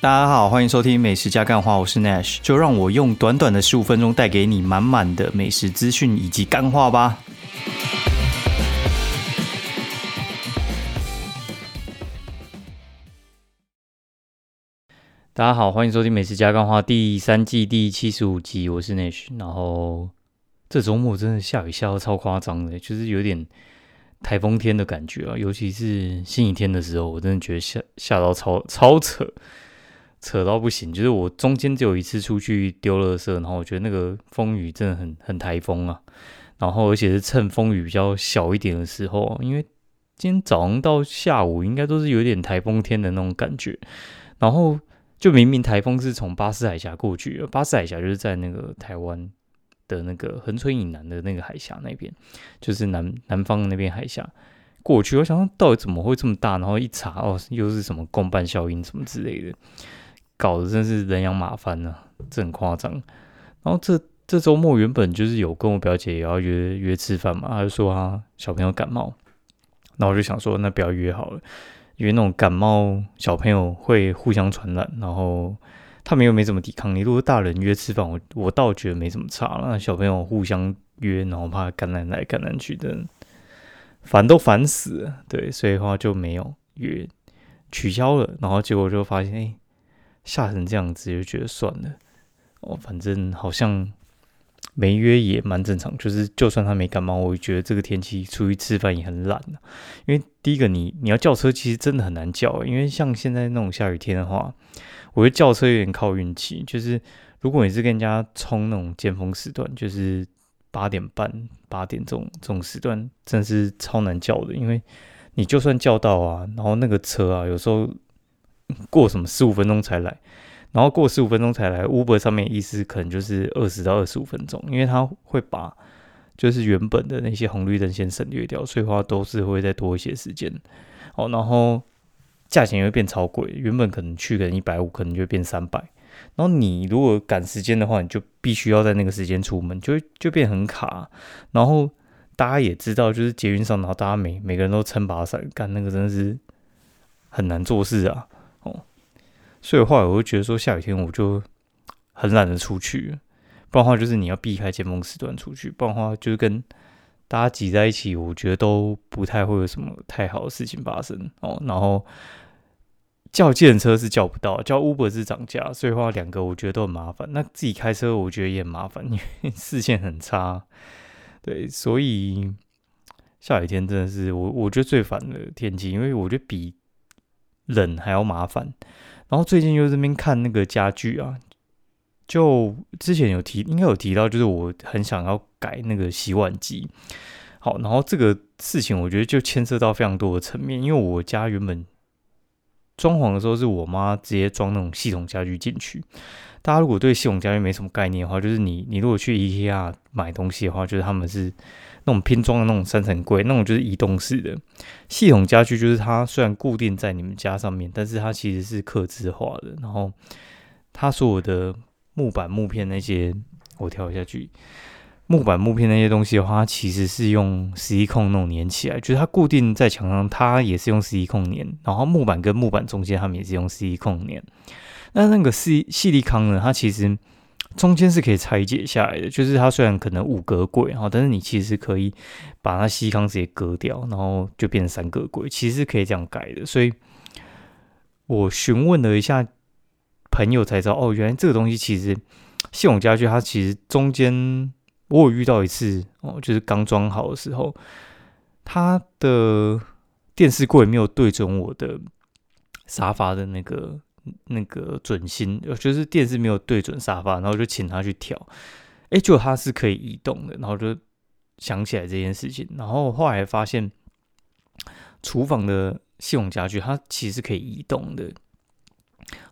大家好，欢迎收听美食加干话，我是 Nash，就让我用短短的十五分钟带给你满满的美食资讯以及干话吧。大家好，欢迎收听美食加干话第三季第七十五集，我是 Nash。然后这周末真的下雨下到超夸张的，就是有点台风天的感觉啊，尤其是星期天的时候，我真的觉得下下到超超扯。扯到不行，就是我中间只有一次出去丢垃圾，然后我觉得那个风雨真的很很台风啊，然后而且是趁风雨比较小一点的时候，因为今天早上到下午应该都是有点台风天的那种感觉，然后就明明台风是从巴士海峡过去，巴士海峡就是在那个台湾的那个横村以南的那个海峡那边，就是南南方那边海峡过去，我想到底怎么会这么大，然后一查哦，又是什么共伴效应什么之类的。搞得真是人仰马翻呢，这很夸张。然后这这周末原本就是有跟我表姐也要约约吃饭嘛，她就说她小朋友感冒，那我就想说那不要约好了，因为那种感冒小朋友会互相传染，然后他们又没怎么抵抗力。如果大人约吃饭，我我倒觉得没什么差，那小朋友互相约，然后怕感染来感染去的，烦都烦死了。对，所以的话就没有约，取消了。然后结果就发现，哎。吓成这样子就觉得算了哦，反正好像没约也蛮正常。就是就算他没感冒，我觉得这个天气出去吃饭也很懒因为第一个，你你要叫车其实真的很难叫，因为像现在那种下雨天的话，我觉得叫车有点靠运气。就是如果你是跟人家冲那种尖峰时段，就是八点半、八点这种这种时段，真的是超难叫的。因为你就算叫到啊，然后那个车啊，有时候。过什么十五分钟才来，然后过十五分钟才来，Uber 上面意思可能就是二十到二十五分钟，因为他会把就是原本的那些红绿灯先省略掉，所以话都是会再多一些时间。哦，然后价钱也会变超贵，原本可能去个一百五，可能就变三百。然后你如果赶时间的话，你就必须要在那个时间出门，就就变很卡。然后大家也知道，就是捷运上，然后大家每每个人都撑把伞，干那个真的是很难做事啊。所以后来我就觉得说，下雨天我就很懒得出去，不然的话就是你要避开尖峰时段出去，不然的话就是跟大家挤在一起，我觉得都不太会有什么太好的事情发生哦。然后叫电车是叫不到，叫 Uber 是涨价，所以话两个我觉得都很麻烦。那自己开车我觉得也很麻烦，因为视线很差。对，所以下雨天真的是我我觉得最烦的天气，因为我觉得比冷还要麻烦。然后最近又这边看那个家具啊，就之前有提，应该有提到，就是我很想要改那个洗碗机。好，然后这个事情我觉得就牵涉到非常多的层面，因为我家原本装潢的时候是我妈直接装那种系统家具进去。大家如果对系统家具没什么概念的话，就是你你如果去 IKEA 买东西的话，就是他们是。那种拼装的那种三层柜，那种就是移动式的系统家具，就是它虽然固定在你们家上面，但是它其实是刻字化的。然后它所有的木板、木片那些，我跳下去，木板、木片那些东西的话，它其实是用十一控那种粘起来，就是它固定在墙上，它也是用十一控粘。然后木板跟木板中间，他们也是用十一控粘。那那个细细力康呢，它其实。中间是可以拆解下来的，就是它虽然可能五格柜哈，但是你其实可以把它细康直接割掉，然后就变成三格柜，其实是可以这样改的。所以我询问了一下朋友才知道，哦，原来这个东西其实系统家具它其实中间我有遇到一次哦，就是刚装好的时候，它的电视柜没有对准我的沙发的那个。那个准心，就是电视没有对准沙发，然后就请他去调，哎，就它是可以移动的，然后就想起来这件事情，然后后来发现厨房的系统家具它其实可以移动的。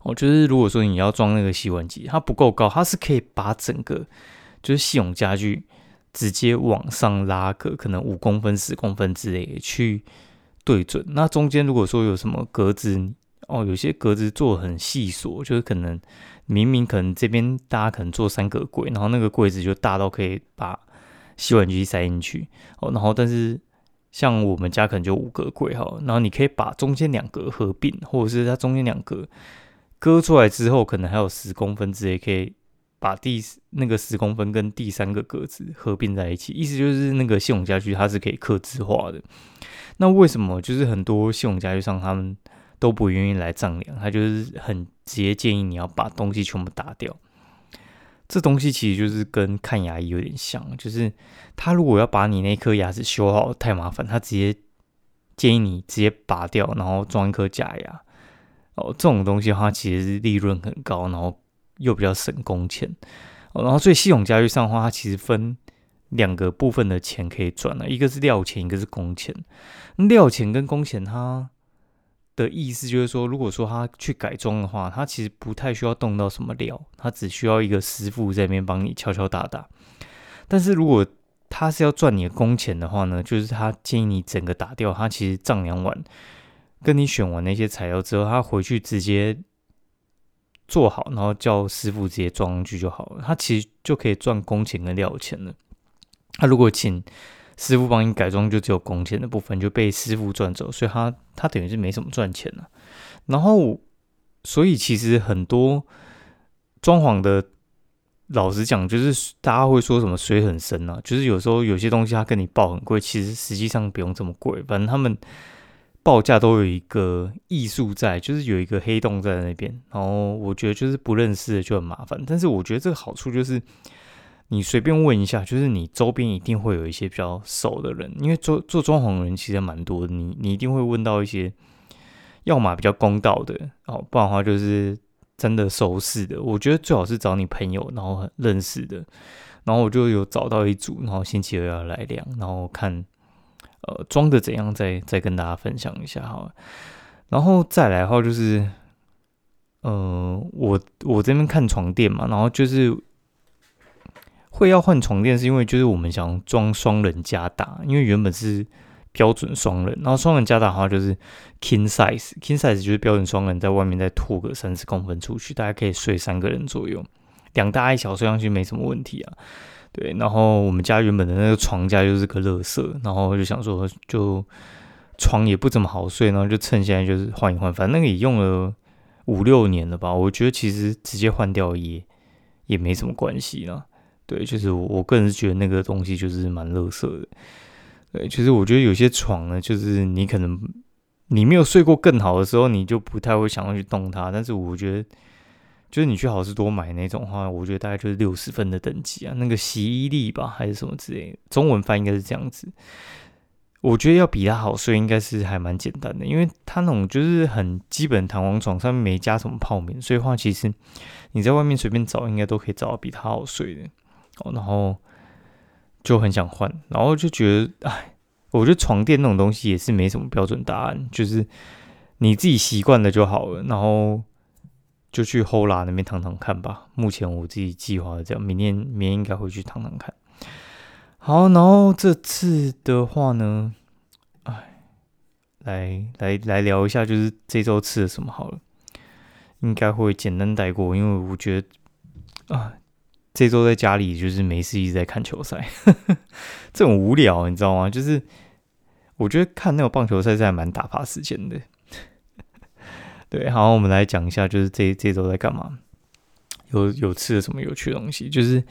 我觉得如果说你要装那个洗碗机，它不够高，它是可以把整个就是系统家具直接往上拉个可能五公分、十公分之类去对准。那中间如果说有什么格子。哦，有些格子做很细琐，就是可能明明可能这边大家可能做三个柜，然后那个柜子就大到可以把洗碗机塞进去。哦，然后但是像我们家可能就五个柜哈，然后你可以把中间两格合并，或者是它中间两格割出来之后，可能还有十公分之类，可以把第那个十公分跟第三个格子合并在一起。意思就是那个系统家具它是可以刻字化的。那为什么就是很多系统家具上他们都不愿意来丈量？他就是很直接建议你要把东西全部打掉。这东西其实就是跟看牙医有点像，就是他如果要把你那颗牙齿修好太麻烦，他直接建议你直接拔掉，然后装一颗假牙。哦，这种东西的话，其实是利润很高，然后又比较省工钱。然后所以系统家具上的话，它其实分两个部分的钱可以赚了，一个是料钱，一个是工钱。料钱跟工钱，它的意思就是说，如果说他去改装的话，他其实不太需要动到什么料，他只需要一个师傅在那边帮你敲敲打打。但是如果他是要赚你的工钱的话呢，就是他建议你整个打掉，他其实丈量完，跟你选完那些材料之后，他回去直接做好，然后叫师傅直接装上去就好了，他其实就可以赚工钱跟料钱了。他如果请。师傅帮你改装，就只有工钱的部分就被师傅赚走，所以他他等于是没什么赚钱了。然后，所以其实很多装潢的，老实讲，就是大家会说什么水很深啊，就是有时候有些东西他跟你报很贵，其实实际上不用这么贵，反正他们报价都有一个艺术在，就是有一个黑洞在那边。然后我觉得就是不认识的就很麻烦，但是我觉得这个好处就是。你随便问一下，就是你周边一定会有一些比较熟的人，因为做做装潢的人其实蛮多的。你你一定会问到一些，要么比较公道的哦，不然的话就是真的熟识的。我觉得最好是找你朋友，然后很认识的。然后我就有找到一组，然后星期二要来量，然后看呃装的怎样，再再跟大家分享一下哈。然后再来的话就是，呃，我我这边看床垫嘛，然后就是。会要换床垫，是因为就是我们想装双人加大，因为原本是标准双人，然后双人加大的话就是 king size，king size 就是标准双人在外面再拖个三十公分出去，大家可以睡三个人左右，两大一小睡上去没什么问题啊。对，然后我们家原本的那个床架就是个乐色，然后就想说就床也不怎么好睡，然后就趁现在就是换一换，反正那个也用了五六年了吧，我觉得其实直接换掉也也没什么关系了。对，就是我我个人是觉得那个东西就是蛮乐色的。对，其实我觉得有些床呢，就是你可能你没有睡过更好的时候，你就不太会想要去动它。但是我觉得，就是你去好事多买那种话，我觉得大概就是六十分的等级啊，那个洗衣力吧，还是什么之类，中文翻应该是这样子。我觉得要比它好睡，应该是还蛮简单的，因为它那种就是很基本弹簧床，上面没加什么泡棉，所以话其实你在外面随便找，应该都可以找到比它好睡的。哦，然后就很想换，然后就觉得，哎，我觉得床垫那种东西也是没什么标准答案，就是你自己习惯了就好了。然后就去 Hola 那边躺躺看吧。目前我自己计划这样，明天明天应该会去躺躺看。好，然后这次的话呢，哎，来来来聊一下，就是这周吃了什么好了。应该会简单带过，因为我觉得啊。这周在家里就是没事一直在看球赛，这种无聊你知道吗？就是我觉得看那个棒球赛是还蛮打发时间的。对，好，我们来讲一下，就是这这周在干嘛？有有吃了什么有趣的东西？就是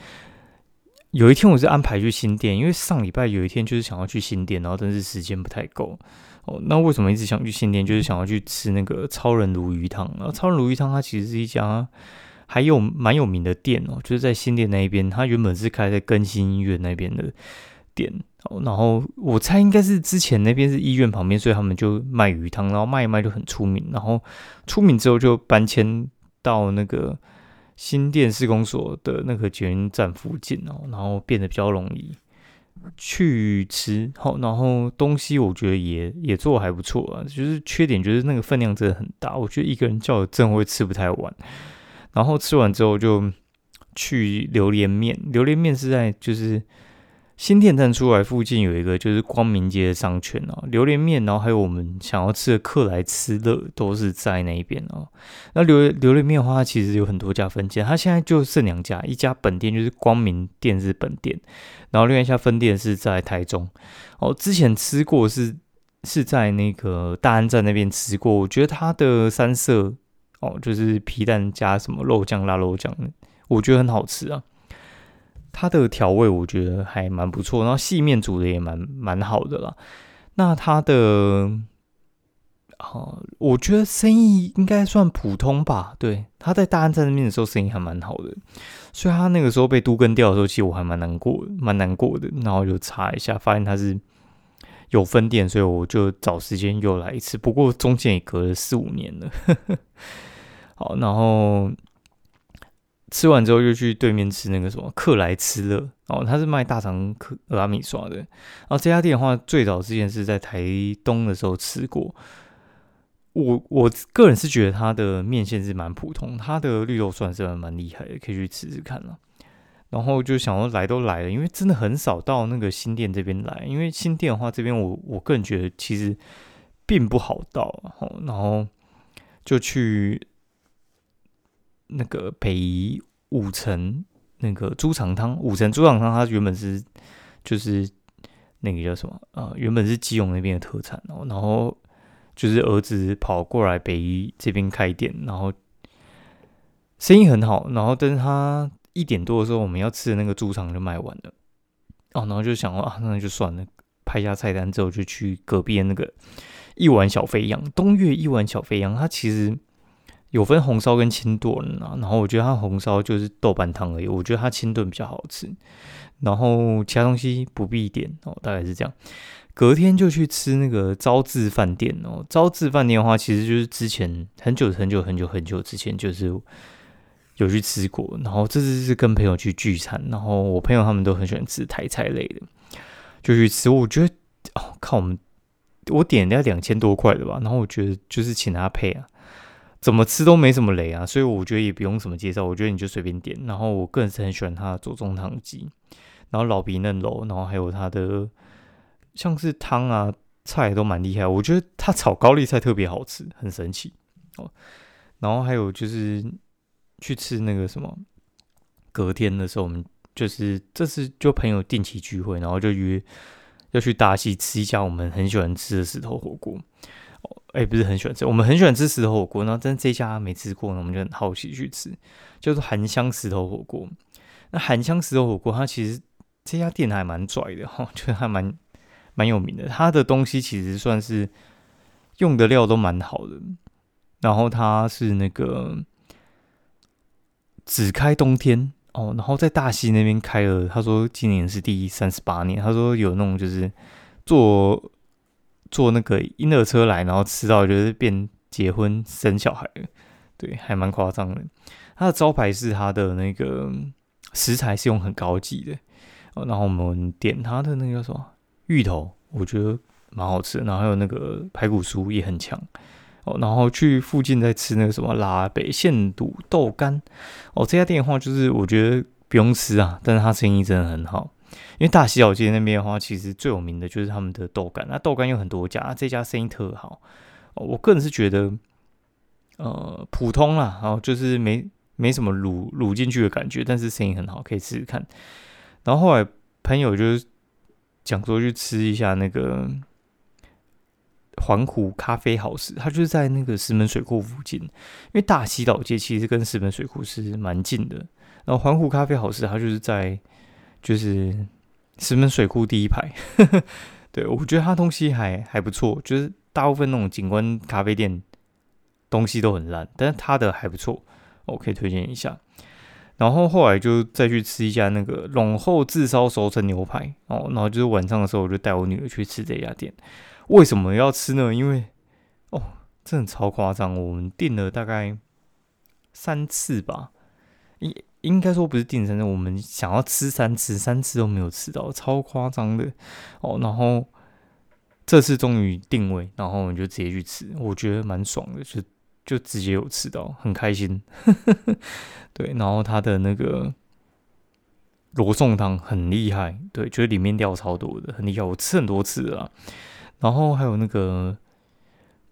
有一天我是安排去新店，因为上礼拜有一天就是想要去新店，然后但是时间不太够。哦，那为什么一直想去新店？就是想要去吃那个超人鲈鱼汤。然后超人鲈鱼汤它其实是一家。还有蛮有名的店哦，就是在新店那一边，它原本是开在更新医院那边的店。然后我猜应该是之前那边是医院旁边，所以他们就卖鱼汤，然后卖一卖就很出名。然后出名之后就搬迁到那个新店施工所的那个捷运站附近哦，然后变得比较容易去吃。好，然后东西我觉得也也做还不错啊，就是缺点就是那个分量真的很大，我觉得一个人叫真会吃不太完。然后吃完之后就去榴莲面，榴莲面是在就是新店站出来附近有一个就是光明街的商圈哦，榴莲面，然后还有我们想要吃的克莱吃乐都是在那一边哦。那榴榴莲面的话，它其实有很多家分店，它现在就剩两家，一家本店就是光明店是本店，然后另外一家分店是在台中哦。之前吃过是是在那个大安站那边吃过，我觉得它的三色。哦，就是皮蛋加什么肉酱、辣肉酱，我觉得很好吃啊。它的调味我觉得还蛮不错，然后细面煮的也蛮蛮好的啦。那它的，啊，我觉得生意应该算普通吧。对，他在大安站那边的时候生意还蛮好的，所以他那个时候被都根掉的时候，其实我还蛮难过，蛮难过的。然后就查一下，发现他是有分店，所以我就找时间又来一次。不过中间也隔了四五年了。好，然后。吃完之后又去对面吃那个什么克莱吃乐哦，他是卖大肠克拉米刷的。然后这家店的话，最早之前是在台东的时候吃过。我我个人是觉得它的面线是蛮普通，它的绿豆算是蛮厉害的，可以去吃吃看了。然后就想说来都来了，因为真的很少到那个新店这边来，因为新店的话这边我我个人觉得其实并不好到，然后就去。那个北宜五层那个猪肠汤，五层猪肠汤，它原本是就是那个叫什么啊？原本是基隆那边的特产哦。然后就是儿子跑过来北一这边开店，然后生意很好。然后但是他一点多的时候，我们要吃的那个猪肠就卖完了哦。然后就想啊，那就算了，拍下菜单之后就去隔壁的那个一碗小肥羊，东岳一碗小肥羊，它其实。有分红烧跟清炖啊，然后我觉得它红烧就是豆瓣汤而已，我觉得它清炖比较好吃，然后其他东西不必点哦，大概是这样。隔天就去吃那个招致饭店哦，招致饭店的话，其实就是之前很久很久很久很久之前就是有去吃过，然后这次是跟朋友去聚餐，然后我朋友他们都很喜欢吃台菜类的，就去吃。我觉得哦，靠，我们我点要两千多块的吧，然后我觉得就是请他配啊。怎么吃都没什么雷啊，所以我觉得也不用什么介绍，我觉得你就随便点。然后我个人是很喜欢它的左宗汤鸡，然后老皮嫩肉，然后还有它的像是汤啊菜都蛮厉害，我觉得它炒高丽菜特别好吃，很神奇哦。然后还有就是去吃那个什么，隔天的时候我们就是这次就朋友定期聚会，然后就约要去大溪吃一家我们很喜欢吃的石头火锅。哎，不是很喜欢吃，我们很喜欢吃石头火锅，然后但这家没吃过呢，我们就很好奇去吃，叫做韩香石头火锅。那韩香石头火锅，它其实这家店还蛮拽的哈，觉得还蛮蛮有名的。它的东西其实算是用的料都蛮好的，然后它是那个只开冬天哦，然后在大溪那边开了，他说今年是第三十八年，他说有那种就是做。坐那个婴儿车来，然后吃到就是变结婚生小孩了，对，还蛮夸张的。它的招牌是它的那个食材是用很高级的，然后我们点它的那个什么芋头，我觉得蛮好吃的。然后还有那个排骨酥也很强哦。然后去附近再吃那个什么拉北现卤豆干哦。这家店的话，就是我觉得不用吃啊，但是它生意真的很好。因为大溪老街那边的话，其实最有名的就是他们的豆干。那豆干有很多家，这家生意特好。我个人是觉得，呃，普通啦，然后就是没没什么卤卤进去的感觉，但是生意很好，可以试试看。然后后来朋友就是讲说去吃一下那个环湖咖啡好食，它就是在那个石门水库附近。因为大溪老街其实跟石门水库是蛮近的，然后环湖咖啡好食，它就是在。就是石门水库第一排，对我觉得它东西还还不错。就是大部分那种景观咖啡店东西都很烂，但是它的还不错，我可以推荐一下。然后后来就再去吃一家那个陇后自烧熟成牛排哦，然后就是晚上的时候我就带我女儿去吃这家店。为什么要吃呢？因为哦，真的超夸张，我们订了大概三次吧，一。应该说不是订餐，我们想要吃三次，三次都没有吃到，超夸张的哦。然后这次终于定位，然后我们就直接去吃，我觉得蛮爽的，就就直接有吃到，很开心。对，然后它的那个罗宋汤很厉害，对，觉得里面料超多的，很厉害，我吃很多次了。然后还有那个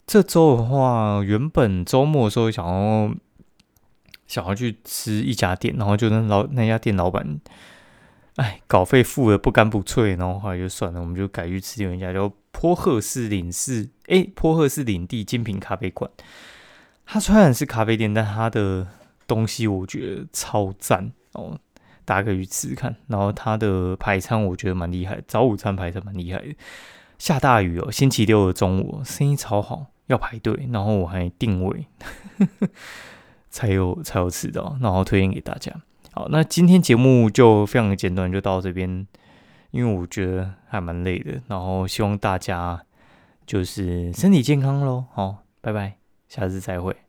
这周的话，原本周末的时候想要。想要去吃一家店，然后就那老那家店老板，哎，稿费付的不干不脆，然后后来就算了，我们就改去吃另一家叫坡鹤市领事，哎，坡鹤市领地精品咖啡馆。它虽然是咖啡店，但它的东西我觉得超赞哦，大家可以去吃看。然后它的排餐我觉得蛮厉害，早午餐排餐蛮厉害的。下大雨哦，星期六的中午生意超好，要排队，然后我还定位才有才有吃到，然后推荐给大家。好，那今天节目就非常的简短，就到这边，因为我觉得还蛮累的，然后希望大家就是身体健康喽。好，拜拜，下次再会。